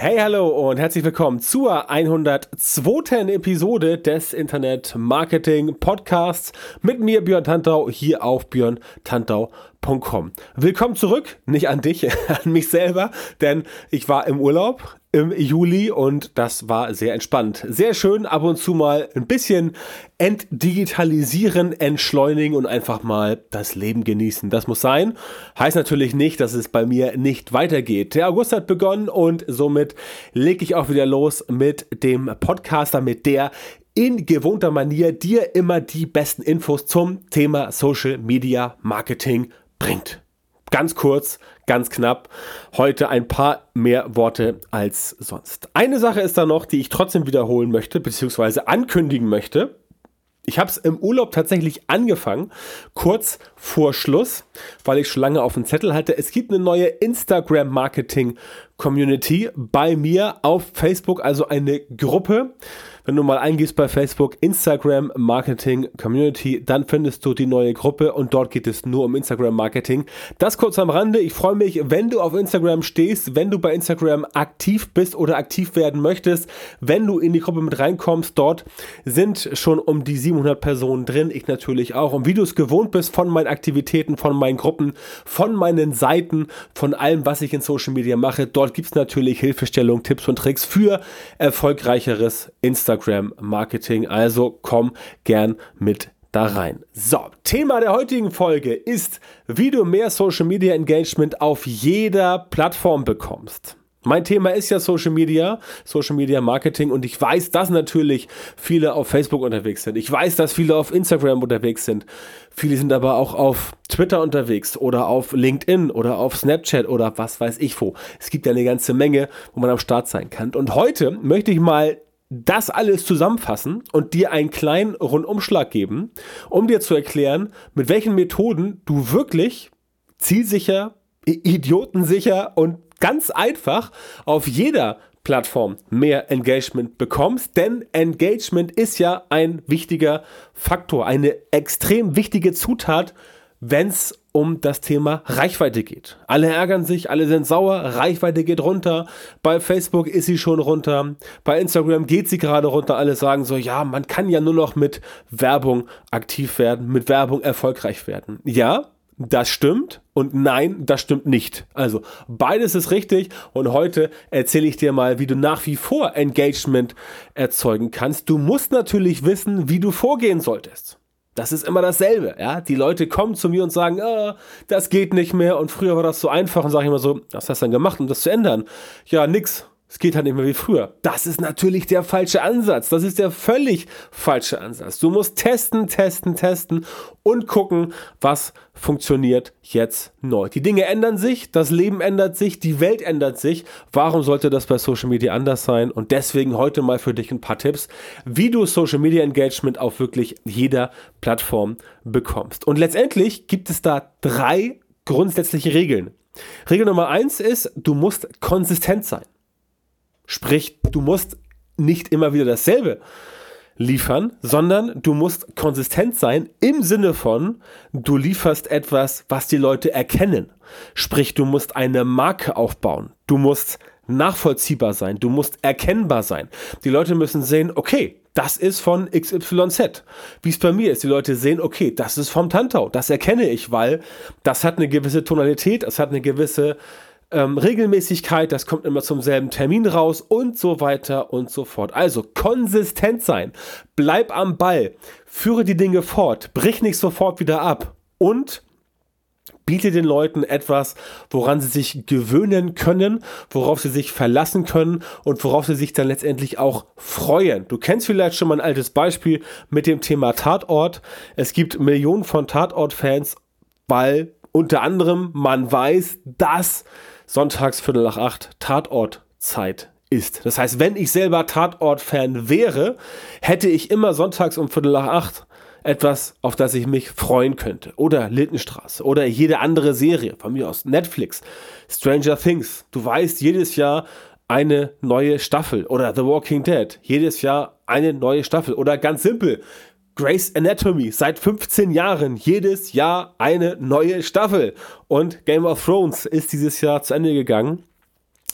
Hey, hallo und herzlich willkommen zur 102. Episode des Internet Marketing Podcasts mit mir Björn Tantau hier auf björntantau.com. Willkommen zurück, nicht an dich, an mich selber, denn ich war im Urlaub im Juli und das war sehr entspannt. Sehr schön, ab und zu mal ein bisschen entdigitalisieren, entschleunigen und einfach mal das Leben genießen. Das muss sein. Heißt natürlich nicht, dass es bei mir nicht weitergeht. Der August hat begonnen und somit lege ich auch wieder los mit dem Podcaster, mit der in gewohnter Manier dir immer die besten Infos zum Thema Social Media Marketing bringt. Ganz kurz, ganz knapp. Heute ein paar mehr Worte als sonst. Eine Sache ist da noch, die ich trotzdem wiederholen möchte, beziehungsweise ankündigen möchte. Ich habe es im Urlaub tatsächlich angefangen, kurz vor Schluss, weil ich schon lange auf dem Zettel hatte. Es gibt eine neue Instagram-Marketing-Community bei mir auf Facebook, also eine Gruppe. Wenn du mal eingibst bei Facebook Instagram Marketing Community, dann findest du die neue Gruppe und dort geht es nur um Instagram Marketing. Das kurz am Rande. Ich freue mich, wenn du auf Instagram stehst, wenn du bei Instagram aktiv bist oder aktiv werden möchtest, wenn du in die Gruppe mit reinkommst. Dort sind schon um die 700 Personen drin. Ich natürlich auch. Und wie du es gewohnt bist von meinen Aktivitäten, von meinen Gruppen, von meinen Seiten, von allem, was ich in Social Media mache, dort gibt es natürlich Hilfestellung, Tipps und Tricks für erfolgreicheres Instagram. Instagram-Marketing. Also komm gern mit da rein. So, Thema der heutigen Folge ist, wie du mehr Social Media Engagement auf jeder Plattform bekommst. Mein Thema ist ja Social Media, Social Media Marketing und ich weiß, dass natürlich viele auf Facebook unterwegs sind. Ich weiß, dass viele auf Instagram unterwegs sind. Viele sind aber auch auf Twitter unterwegs oder auf LinkedIn oder auf Snapchat oder was weiß ich wo. Es gibt ja eine ganze Menge, wo man am Start sein kann. Und heute möchte ich mal das alles zusammenfassen und dir einen kleinen Rundumschlag geben, um dir zu erklären, mit welchen Methoden du wirklich zielsicher, idiotensicher und ganz einfach auf jeder Plattform mehr Engagement bekommst, denn Engagement ist ja ein wichtiger Faktor, eine extrem wichtige Zutat, wenn es um das Thema Reichweite geht. Alle ärgern sich, alle sind sauer, Reichweite geht runter. Bei Facebook ist sie schon runter. Bei Instagram geht sie gerade runter. Alle sagen so, ja, man kann ja nur noch mit Werbung aktiv werden, mit Werbung erfolgreich werden. Ja, das stimmt und nein, das stimmt nicht. Also beides ist richtig und heute erzähle ich dir mal, wie du nach wie vor Engagement erzeugen kannst. Du musst natürlich wissen, wie du vorgehen solltest. Das ist immer dasselbe, ja. Die Leute kommen zu mir und sagen, ah, das geht nicht mehr und früher war das so einfach und sage ich immer so, was hast du denn gemacht, um das zu ändern? Ja, nix. Es geht halt nicht mehr wie früher. Das ist natürlich der falsche Ansatz. Das ist der völlig falsche Ansatz. Du musst testen, testen, testen und gucken, was funktioniert jetzt neu. Die Dinge ändern sich, das Leben ändert sich, die Welt ändert sich. Warum sollte das bei Social Media anders sein? Und deswegen heute mal für dich ein paar Tipps, wie du Social Media Engagement auf wirklich jeder Plattform bekommst. Und letztendlich gibt es da drei grundsätzliche Regeln. Regel Nummer eins ist, du musst konsistent sein. Sprich, du musst nicht immer wieder dasselbe liefern, sondern du musst konsistent sein im Sinne von, du lieferst etwas, was die Leute erkennen. Sprich, du musst eine Marke aufbauen. Du musst nachvollziehbar sein. Du musst erkennbar sein. Die Leute müssen sehen, okay, das ist von XYZ. Wie es bei mir ist, die Leute sehen, okay, das ist vom Tantau. Das erkenne ich, weil das hat eine gewisse Tonalität, es hat eine gewisse ähm, Regelmäßigkeit, das kommt immer zum selben Termin raus und so weiter und so fort. Also konsistent sein, bleib am Ball, führe die Dinge fort, brich nicht sofort wieder ab und biete den Leuten etwas, woran sie sich gewöhnen können, worauf sie sich verlassen können und worauf sie sich dann letztendlich auch freuen. Du kennst vielleicht schon mal ein altes Beispiel mit dem Thema Tatort. Es gibt Millionen von Tatort-Fans, weil unter anderem man weiß, dass sonntags Viertel nach acht Tatortzeit ist. Das heißt, wenn ich selber Tatort-Fan wäre, hätte ich immer sonntags um Viertel nach acht etwas, auf das ich mich freuen könnte. Oder Lindenstraße oder jede andere Serie, von mir aus Netflix, Stranger Things. Du weißt, jedes Jahr eine neue Staffel. Oder The Walking Dead, jedes Jahr eine neue Staffel. Oder ganz simpel, Grace Anatomy, seit 15 Jahren, jedes Jahr eine neue Staffel. Und Game of Thrones ist dieses Jahr zu Ende gegangen.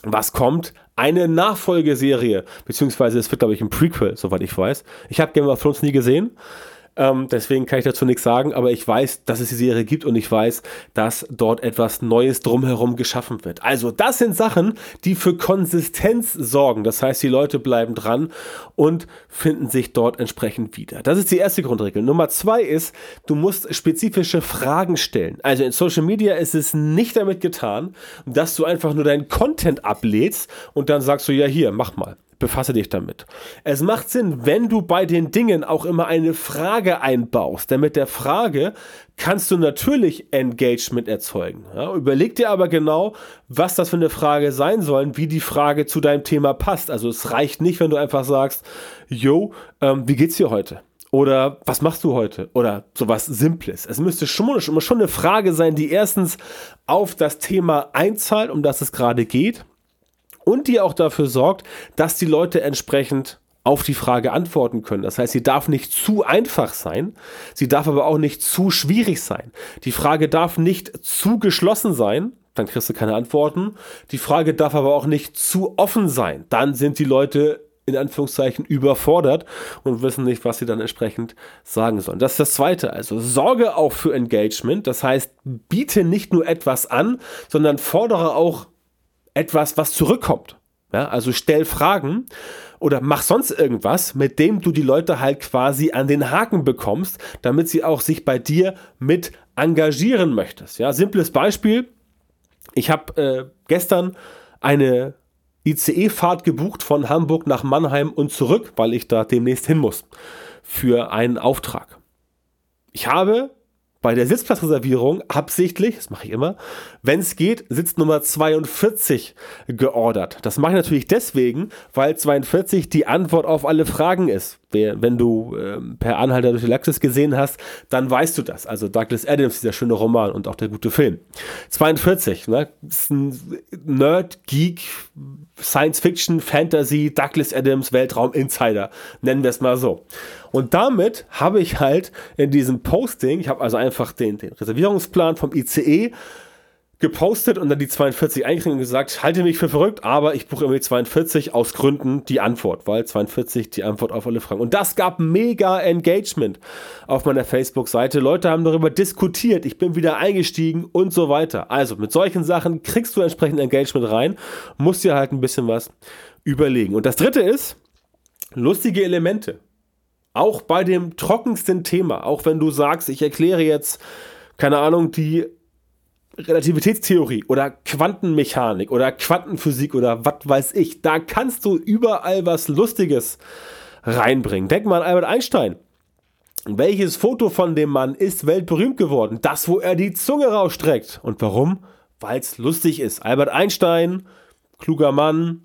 Was kommt? Eine Nachfolgeserie, beziehungsweise es wird, glaube ich, ein Prequel, soweit ich weiß. Ich habe Game of Thrones nie gesehen. Ähm, deswegen kann ich dazu nichts sagen, aber ich weiß, dass es die Serie gibt und ich weiß, dass dort etwas Neues drumherum geschaffen wird. Also, das sind Sachen, die für Konsistenz sorgen. Das heißt, die Leute bleiben dran und finden sich dort entsprechend wieder. Das ist die erste Grundregel. Nummer zwei ist, du musst spezifische Fragen stellen. Also in Social Media ist es nicht damit getan, dass du einfach nur deinen Content ablädst und dann sagst du, ja, hier, mach mal befasse dich damit. Es macht Sinn, wenn du bei den Dingen auch immer eine Frage einbaust, denn mit der Frage kannst du natürlich Engagement erzeugen. Ja, überleg dir aber genau, was das für eine Frage sein soll, wie die Frage zu deinem Thema passt. Also es reicht nicht, wenn du einfach sagst, yo, ähm, wie geht's dir heute? Oder was machst du heute? Oder sowas Simples. Es müsste schon, schon eine Frage sein, die erstens auf das Thema einzahlt, um das es gerade geht und die auch dafür sorgt, dass die Leute entsprechend auf die Frage antworten können. Das heißt, sie darf nicht zu einfach sein, sie darf aber auch nicht zu schwierig sein. Die Frage darf nicht zu geschlossen sein, dann kriegst du keine Antworten. Die Frage darf aber auch nicht zu offen sein, dann sind die Leute in Anführungszeichen überfordert und wissen nicht, was sie dann entsprechend sagen sollen. Das ist das Zweite. Also sorge auch für Engagement. Das heißt, biete nicht nur etwas an, sondern fordere auch etwas, was zurückkommt. Ja, also stell Fragen oder mach sonst irgendwas, mit dem du die Leute halt quasi an den Haken bekommst, damit sie auch sich bei dir mit engagieren möchtest. Ja, simples Beispiel. Ich habe äh, gestern eine ICE-Fahrt gebucht von Hamburg nach Mannheim und zurück, weil ich da demnächst hin muss für einen Auftrag. Ich habe bei der Sitzplatzreservierung absichtlich, das mache ich immer, wenn es geht, Sitz Nummer 42 geordert. Das mache ich natürlich deswegen, weil 42 die Antwort auf alle Fragen ist. Wenn du äh, per Anhalter durch die Galaxis gesehen hast, dann weißt du das. Also Douglas Adams, dieser schöne Roman und auch der gute Film. 42, ne? ist ein Nerd, Geek, Science Fiction, Fantasy, Douglas Adams, Weltraum, Insider. Nennen wir es mal so. Und damit habe ich halt in diesem Posting, ich habe also einfach den, den Reservierungsplan vom ICE gepostet und dann die 42 eingeschrieben und gesagt, halte mich für verrückt, aber ich buche immer die 42 aus Gründen die Antwort, weil 42 die Antwort auf alle Fragen. Und das gab mega Engagement auf meiner Facebook-Seite. Leute haben darüber diskutiert, ich bin wieder eingestiegen und so weiter. Also mit solchen Sachen kriegst du entsprechend Engagement rein, musst dir halt ein bisschen was überlegen. Und das dritte ist, lustige Elemente. Auch bei dem trockensten Thema, auch wenn du sagst, ich erkläre jetzt, keine Ahnung, die Relativitätstheorie oder Quantenmechanik oder Quantenphysik oder was weiß ich. Da kannst du überall was Lustiges reinbringen. Denk mal an Albert Einstein. Welches Foto von dem Mann ist weltberühmt geworden? Das, wo er die Zunge rausstreckt. Und warum? Weil es lustig ist. Albert Einstein, kluger Mann,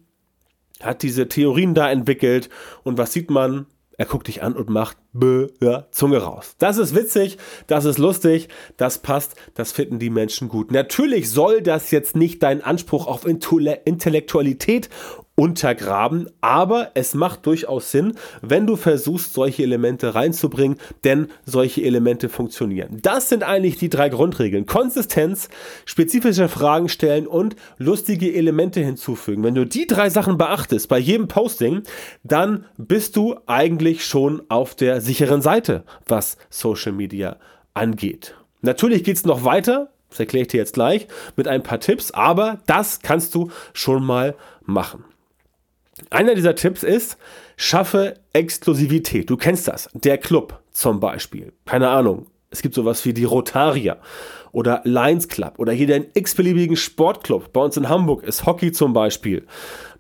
hat diese Theorien da entwickelt. Und was sieht man? Er guckt dich an und macht Bö, ja, Zunge raus. Das ist witzig, das ist lustig, das passt, das finden die Menschen gut. Natürlich soll das jetzt nicht deinen Anspruch auf Intellektualität untergraben, aber es macht durchaus Sinn, wenn du versuchst, solche Elemente reinzubringen, denn solche Elemente funktionieren. Das sind eigentlich die drei Grundregeln. Konsistenz, spezifische Fragen stellen und lustige Elemente hinzufügen. Wenn du die drei Sachen beachtest bei jedem Posting, dann bist du eigentlich schon auf der sicheren Seite, was Social Media angeht. Natürlich geht es noch weiter, das erkläre ich dir jetzt gleich, mit ein paar Tipps, aber das kannst du schon mal machen. Einer dieser Tipps ist, schaffe Exklusivität. Du kennst das. Der Club zum Beispiel. Keine Ahnung. Es gibt sowas wie die Rotarier oder Lions Club oder hier den x-beliebigen Sportclub. Bei uns in Hamburg ist Hockey zum Beispiel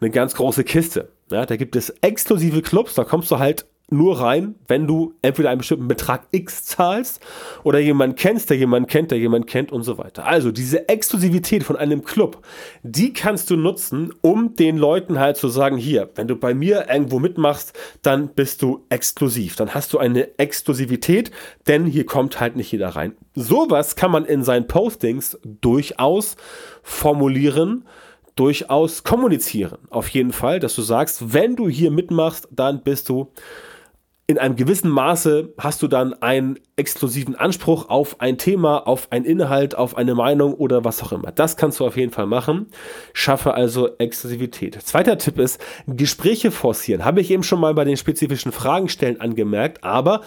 eine ganz große Kiste. Ja, da gibt es exklusive Clubs, da kommst du halt nur rein, wenn du entweder einen bestimmten Betrag X zahlst oder jemanden kennst, der jemanden kennt, der jemanden kennt und so weiter. Also diese Exklusivität von einem Club, die kannst du nutzen, um den Leuten halt zu sagen, hier, wenn du bei mir irgendwo mitmachst, dann bist du exklusiv. Dann hast du eine Exklusivität, denn hier kommt halt nicht jeder rein. Sowas kann man in seinen Postings durchaus formulieren durchaus kommunizieren. Auf jeden Fall, dass du sagst, wenn du hier mitmachst, dann bist du in einem gewissen Maße hast du dann einen exklusiven Anspruch auf ein Thema, auf einen Inhalt, auf eine Meinung oder was auch immer. Das kannst du auf jeden Fall machen. Schaffe also Exklusivität. Zweiter Tipp ist, Gespräche forcieren. Habe ich eben schon mal bei den spezifischen Fragenstellen angemerkt, aber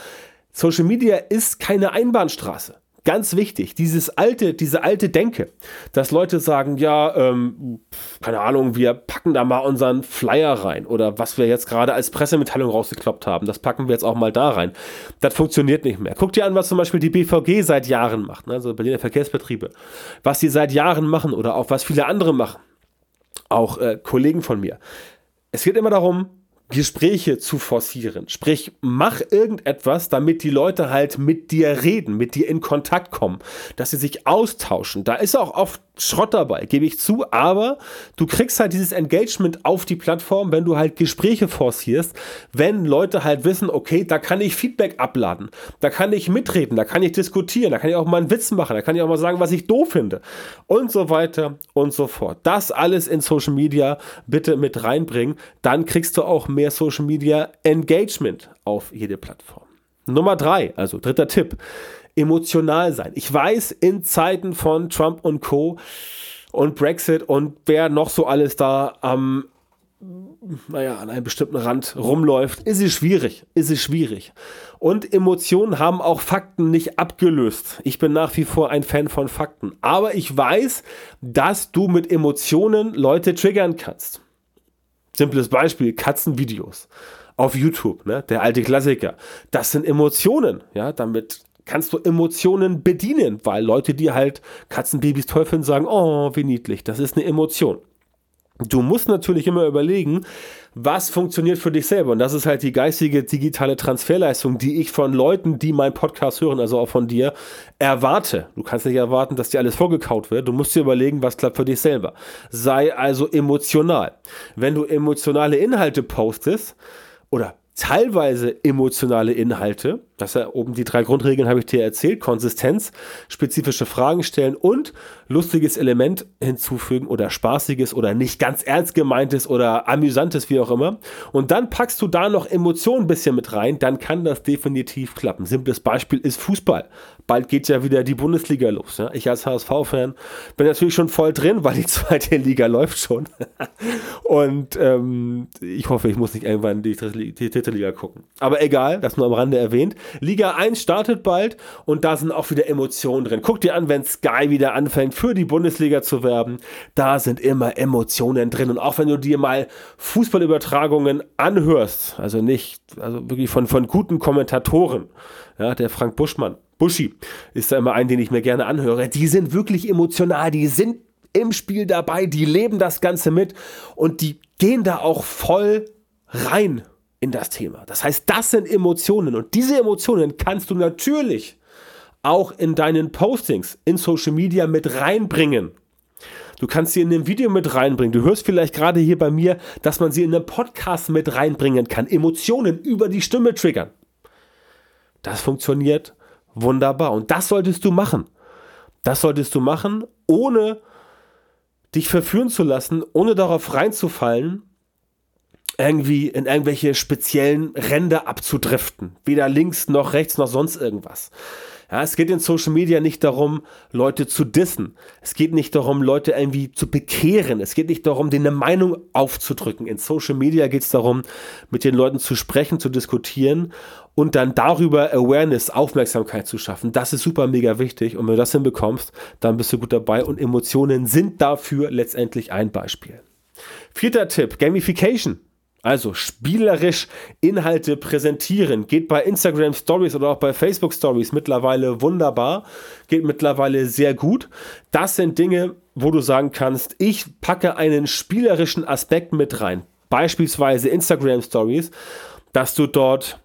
Social Media ist keine Einbahnstraße. Ganz wichtig, dieses alte, diese alte Denke, dass Leute sagen, ja, ähm, keine Ahnung, wir packen da mal unseren Flyer rein oder was wir jetzt gerade als Pressemitteilung rausgekloppt haben, das packen wir jetzt auch mal da rein. Das funktioniert nicht mehr. Guck dir an, was zum Beispiel die BVG seit Jahren macht, ne? also Berliner Verkehrsbetriebe, was sie seit Jahren machen oder auch was viele andere machen, auch äh, Kollegen von mir. Es geht immer darum, Gespräche zu forcieren. Sprich, mach irgendetwas, damit die Leute halt mit dir reden, mit dir in Kontakt kommen, dass sie sich austauschen. Da ist auch oft Schrott dabei, gebe ich zu, aber du kriegst halt dieses Engagement auf die Plattform, wenn du halt Gespräche forcierst, wenn Leute halt wissen, okay, da kann ich Feedback abladen, da kann ich mitreden, da kann ich diskutieren, da kann ich auch mal einen Witz machen, da kann ich auch mal sagen, was ich doof finde und so weiter und so fort. Das alles in Social Media bitte mit reinbringen, dann kriegst du auch mehr Social Media Engagement auf jede Plattform. Nummer drei, also dritter Tipp emotional sein. Ich weiß, in Zeiten von Trump und Co. und Brexit und wer noch so alles da am, naja, an einem bestimmten Rand rumläuft, ist es schwierig. Ist es schwierig. Und Emotionen haben auch Fakten nicht abgelöst. Ich bin nach wie vor ein Fan von Fakten. Aber ich weiß, dass du mit Emotionen Leute triggern kannst. Simples Beispiel, Katzenvideos auf YouTube, ne? der alte Klassiker. Das sind Emotionen, ja, damit kannst du Emotionen bedienen, weil Leute, die halt Katzenbabys toll finden, sagen, oh, wie niedlich, das ist eine Emotion. Du musst natürlich immer überlegen, was funktioniert für dich selber. Und das ist halt die geistige digitale Transferleistung, die ich von Leuten, die meinen Podcast hören, also auch von dir, erwarte. Du kannst nicht erwarten, dass dir alles vorgekaut wird. Du musst dir überlegen, was klappt für dich selber. Sei also emotional. Wenn du emotionale Inhalte postest oder teilweise emotionale Inhalte, das ja oben die drei Grundregeln habe ich dir erzählt, Konsistenz, spezifische Fragen stellen und lustiges Element hinzufügen oder spaßiges oder nicht ganz ernst gemeintes oder amüsantes, wie auch immer. Und dann packst du da noch Emotionen ein bisschen mit rein, dann kann das definitiv klappen. Simples Beispiel ist Fußball. Bald geht ja wieder die Bundesliga los. Ja? Ich als HSV-Fan bin natürlich schon voll drin, weil die zweite Liga läuft schon. und ähm, ich hoffe, ich muss nicht irgendwann die dritte Liga gucken. Aber egal, das nur am Rande erwähnt. Liga 1 startet bald und da sind auch wieder Emotionen drin. Guck dir an, wenn Sky wieder anfängt, für die Bundesliga zu werben. Da sind immer Emotionen drin. Und auch wenn du dir mal Fußballübertragungen anhörst, also nicht, also wirklich von, von guten Kommentatoren, ja, der Frank Buschmann, Buschi ist da immer ein, den ich mir gerne anhöre. Die sind wirklich emotional, die sind im Spiel dabei, die leben das Ganze mit und die gehen da auch voll rein in das Thema. Das heißt, das sind Emotionen und diese Emotionen kannst du natürlich auch in deinen Postings in Social Media mit reinbringen. Du kannst sie in einem Video mit reinbringen. Du hörst vielleicht gerade hier bei mir, dass man sie in einem Podcast mit reinbringen kann. Emotionen über die Stimme triggern. Das funktioniert wunderbar. Und das solltest du machen. Das solltest du machen, ohne dich verführen zu lassen, ohne darauf reinzufallen, irgendwie in irgendwelche speziellen Ränder abzudriften. Weder links noch rechts noch sonst irgendwas. Ja, es geht in Social Media nicht darum, Leute zu dissen. Es geht nicht darum, Leute irgendwie zu bekehren. Es geht nicht darum, denen eine Meinung aufzudrücken. In Social Media geht es darum, mit den Leuten zu sprechen, zu diskutieren und dann darüber Awareness, Aufmerksamkeit zu schaffen. Das ist super mega wichtig. Und wenn du das hinbekommst, dann bist du gut dabei. Und Emotionen sind dafür letztendlich ein Beispiel. Vierter Tipp, Gamification. Also spielerisch Inhalte präsentieren. Geht bei Instagram Stories oder auch bei Facebook Stories mittlerweile wunderbar. Geht mittlerweile sehr gut. Das sind Dinge, wo du sagen kannst, ich packe einen spielerischen Aspekt mit rein. Beispielsweise Instagram Stories, dass du dort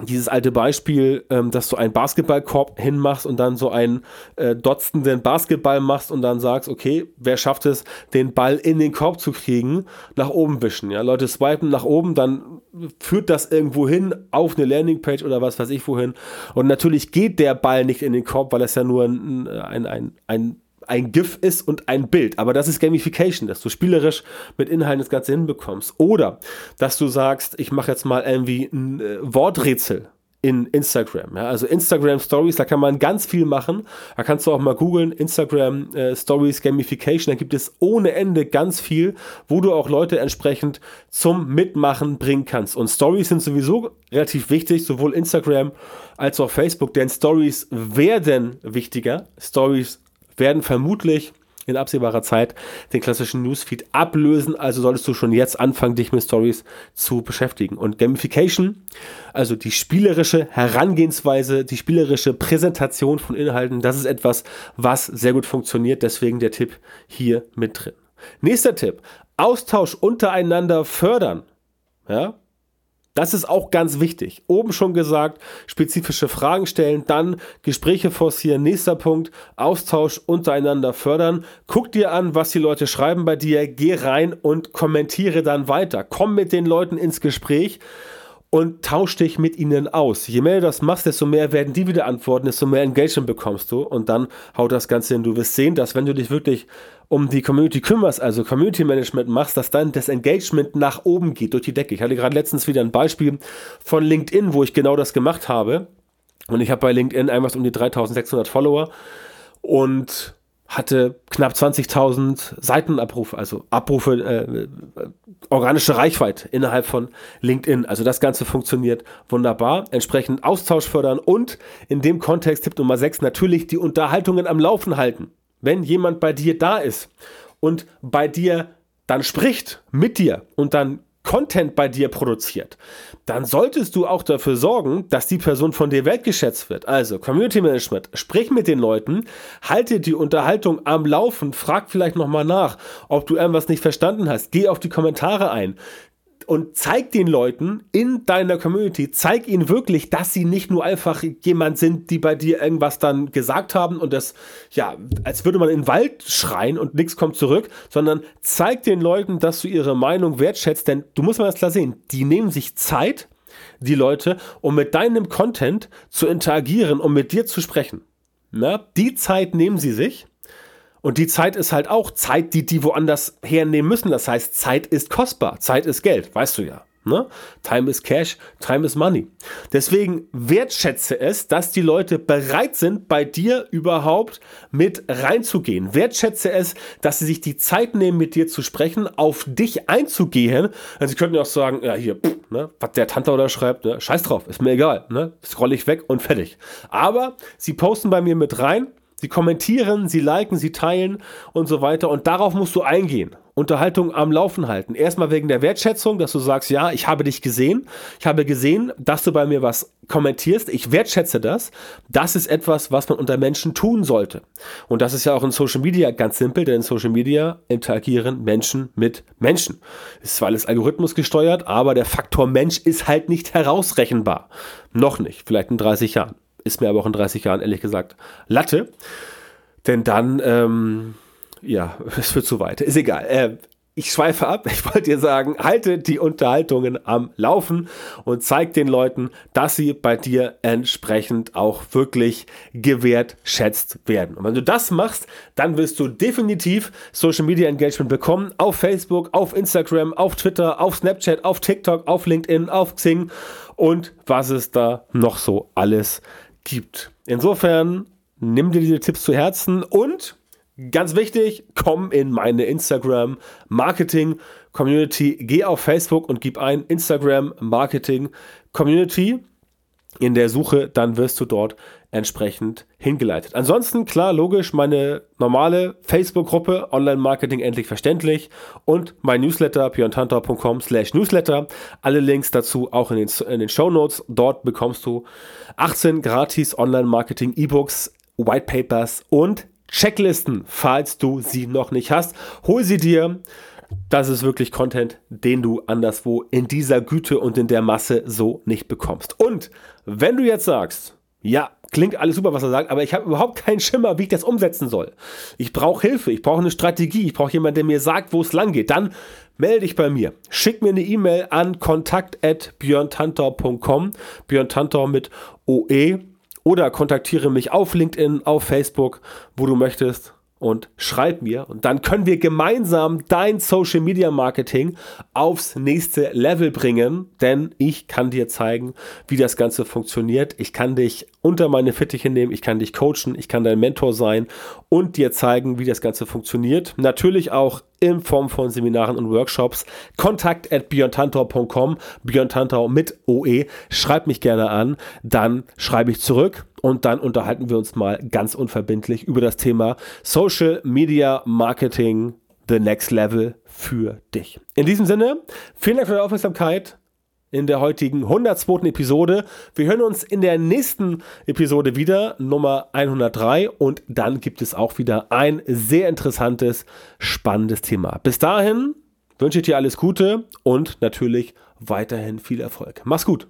dieses alte Beispiel, ähm, dass du einen Basketballkorb hinmachst und dann so einen äh, dotzenden Basketball machst und dann sagst, okay, wer schafft es, den Ball in den Korb zu kriegen, nach oben wischen. Ja, Leute swipen nach oben, dann führt das irgendwo hin auf eine Landingpage oder was weiß ich wohin. Und natürlich geht der Ball nicht in den Korb, weil es ja nur ein, ein, ein, ein ein GIF ist und ein Bild. Aber das ist Gamification, dass du spielerisch mit Inhalten das Ganze hinbekommst. Oder dass du sagst, ich mache jetzt mal irgendwie ein äh, Worträtsel in Instagram. Ja? Also Instagram Stories, da kann man ganz viel machen. Da kannst du auch mal googeln, Instagram äh, Stories Gamification. Da gibt es ohne Ende ganz viel, wo du auch Leute entsprechend zum Mitmachen bringen kannst. Und Stories sind sowieso relativ wichtig, sowohl Instagram als auch Facebook, denn Stories werden wichtiger. Stories werden vermutlich in absehbarer Zeit den klassischen Newsfeed ablösen. Also solltest du schon jetzt anfangen, dich mit Stories zu beschäftigen. Und Gamification, also die spielerische Herangehensweise, die spielerische Präsentation von Inhalten, das ist etwas, was sehr gut funktioniert. Deswegen der Tipp hier mit drin. Nächster Tipp. Austausch untereinander fördern. Ja, das ist auch ganz wichtig. Oben schon gesagt, spezifische Fragen stellen, dann Gespräche forcieren. Nächster Punkt, Austausch untereinander fördern. Guck dir an, was die Leute schreiben bei dir, geh rein und kommentiere dann weiter. Komm mit den Leuten ins Gespräch und tausch dich mit ihnen aus. Je mehr du das machst, desto mehr werden die wieder antworten, desto mehr Engagement bekommst du und dann haut das Ganze hin. Du wirst sehen, dass wenn du dich wirklich um die Community kümmerst, also Community Management machst, dass dann das Engagement nach oben geht, durch die Decke. Ich hatte gerade letztens wieder ein Beispiel von LinkedIn, wo ich genau das gemacht habe. Und ich habe bei LinkedIn einfach um die 3600 Follower und hatte knapp 20.000 Seitenabrufe, also Abrufe, äh, organische Reichweite innerhalb von LinkedIn. Also das Ganze funktioniert wunderbar. Entsprechend Austausch fördern und in dem Kontext Tipp Nummer 6 natürlich die Unterhaltungen am Laufen halten. Wenn jemand bei dir da ist und bei dir dann spricht mit dir und dann Content bei dir produziert, dann solltest du auch dafür sorgen, dass die Person von dir wertgeschätzt wird. Also Community Management, sprich mit den Leuten, halte die Unterhaltung am Laufen, frag vielleicht nochmal nach, ob du irgendwas nicht verstanden hast, geh auf die Kommentare ein, und zeig den Leuten in deiner Community, zeig ihnen wirklich, dass sie nicht nur einfach jemand sind, die bei dir irgendwas dann gesagt haben und das, ja, als würde man in den Wald schreien und nichts kommt zurück, sondern zeig den Leuten, dass du ihre Meinung wertschätzt, denn du musst mal das klar sehen, die nehmen sich Zeit, die Leute, um mit deinem Content zu interagieren, um mit dir zu sprechen. Na, die Zeit nehmen sie sich und die Zeit ist halt auch Zeit, die die woanders hernehmen müssen. Das heißt, Zeit ist kostbar. Zeit ist Geld, weißt du ja. Ne? Time is Cash, Time is Money. Deswegen wertschätze es, dass die Leute bereit sind, bei dir überhaupt mit reinzugehen. Wertschätze es, dass sie sich die Zeit nehmen, mit dir zu sprechen, auf dich einzugehen. Also sie könnten ja auch sagen, ja hier, pff, ne, was der Tante oder schreibt, ne, scheiß drauf, ist mir egal, ne, scroll ich weg und fertig. Aber sie posten bei mir mit rein, Sie kommentieren, sie liken, sie teilen und so weiter. Und darauf musst du eingehen. Unterhaltung am Laufen halten. Erstmal wegen der Wertschätzung, dass du sagst, ja, ich habe dich gesehen. Ich habe gesehen, dass du bei mir was kommentierst. Ich wertschätze das. Das ist etwas, was man unter Menschen tun sollte. Und das ist ja auch in Social Media ganz simpel, denn in Social Media interagieren Menschen mit Menschen. Ist zwar alles Algorithmus gesteuert, aber der Faktor Mensch ist halt nicht herausrechenbar. Noch nicht. Vielleicht in 30 Jahren. Ist mir aber auch in 30 Jahren ehrlich gesagt Latte. Denn dann, ähm, ja, es wird zu weit. Ist egal. Äh, ich schweife ab. Ich wollte dir sagen, halte die Unterhaltungen am Laufen und zeig den Leuten, dass sie bei dir entsprechend auch wirklich gewertschätzt werden. Und wenn du das machst, dann wirst du definitiv Social Media Engagement bekommen auf Facebook, auf Instagram, auf Twitter, auf Snapchat, auf TikTok, auf LinkedIn, auf Xing und was es da noch so alles gibt. Insofern nimm dir diese Tipps zu Herzen und ganz wichtig, komm in meine Instagram Marketing Community. Geh auf Facebook und gib ein Instagram Marketing Community in der Suche, dann wirst du dort entsprechend hingeleitet. Ansonsten, klar, logisch, meine normale Facebook-Gruppe Online-Marketing endlich verständlich und mein Newsletter piontantor.com slash Newsletter. Alle Links dazu auch in den, in den Show Notes. Dort bekommst du 18 gratis Online-Marketing E-Books, White Papers und Checklisten, falls du sie noch nicht hast. Hol sie dir das ist wirklich Content, den du anderswo in dieser Güte und in der Masse so nicht bekommst. Und wenn du jetzt sagst, ja, klingt alles super, was er sagt, aber ich habe überhaupt keinen Schimmer, wie ich das umsetzen soll. Ich brauche Hilfe, ich brauche eine Strategie, ich brauche jemanden, der mir sagt, wo es lang geht. Dann melde dich bei mir. Schick mir eine E-Mail an kontakt@björntantor.com, Björn Tantor mit OE oder kontaktiere mich auf LinkedIn, auf Facebook, wo du möchtest und schreib mir und dann können wir gemeinsam dein Social Media Marketing aufs nächste Level bringen, denn ich kann dir zeigen, wie das Ganze funktioniert. Ich kann dich unter meine Fittiche nehmen, ich kann dich coachen, ich kann dein Mentor sein und dir zeigen, wie das Ganze funktioniert. Natürlich auch in Form von Seminaren und Workshops. Kontakt at björntantor.com, Björn mit OE. Schreib mich gerne an, dann schreibe ich zurück und dann unterhalten wir uns mal ganz unverbindlich über das Thema Social Media Marketing, the next level für dich. In diesem Sinne, vielen Dank für deine Aufmerksamkeit in der heutigen 102. Episode. Wir hören uns in der nächsten Episode wieder, Nummer 103. Und dann gibt es auch wieder ein sehr interessantes, spannendes Thema. Bis dahin wünsche ich dir alles Gute und natürlich weiterhin viel Erfolg. Mach's gut.